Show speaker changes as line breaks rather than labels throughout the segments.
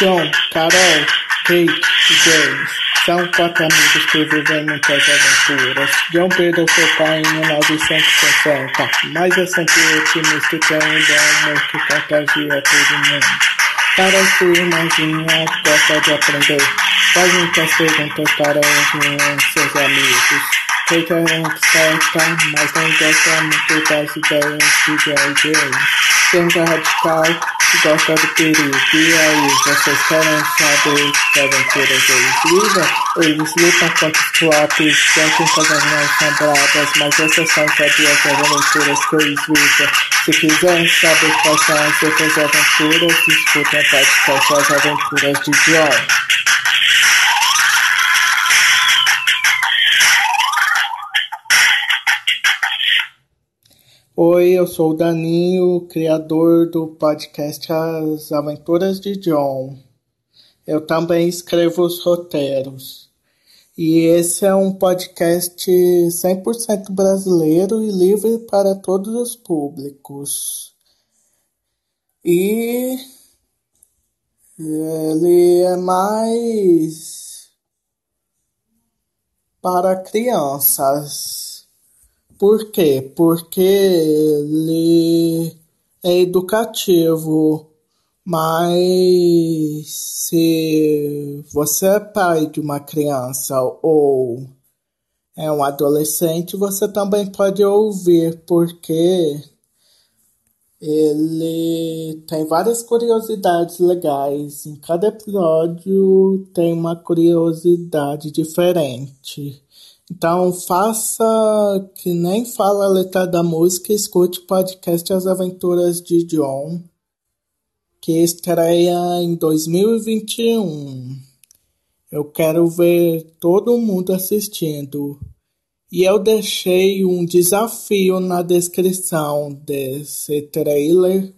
John, Carol, Kate e James são quatro amigos que vivem muitas aventuras. John perdeu seu pai em 1960, mas é sempre otimista e tem um bom humor que contagia todo mundo. Carol, sua irmãzinha, gosta de aprender, faz muitas perguntas para os seus amigos. Kate é muito certa, mas não gosta muito das ideias de James. James é radical gosta do perigo. E aí, vocês querem saber que aventuras eles vivem? Eles lutam contra os flops, tentam fazer não assombradas, mas essas são só duas aventuras que eles vivem. Se quiserem saber quais são as outras aventuras, escutem a podcast As Aventuras de John. Oi, eu sou o Daninho, criador do podcast As Aventuras de John. Eu também escrevo os roteiros. E esse é um podcast 100% brasileiro e livre para todos os públicos. E ele é mais para crianças. Por quê? Porque ele é educativo, mas se você é pai de uma criança ou é um adolescente, você também pode ouvir, porque ele tem várias curiosidades legais. Em cada episódio tem uma curiosidade diferente. Então faça que nem fala a letra da música escute o podcast As Aventuras de John, que estreia em 2021. Eu quero ver todo mundo assistindo. E eu deixei um desafio na descrição desse trailer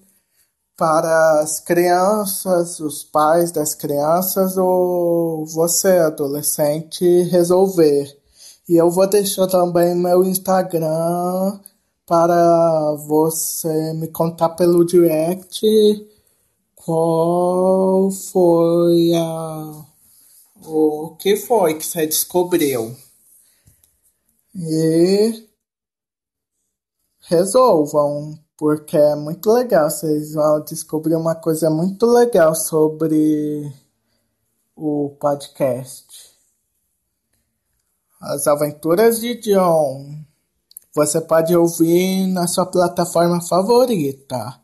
para as crianças, os pais das crianças ou você, adolescente, resolver. E eu vou deixar também meu Instagram para você me contar pelo direct qual foi a o que foi que você descobriu. E resolvam, porque é muito legal. Vocês vão descobrir uma coisa muito legal sobre o podcast. As Aventuras de John. Você pode ouvir na sua plataforma favorita.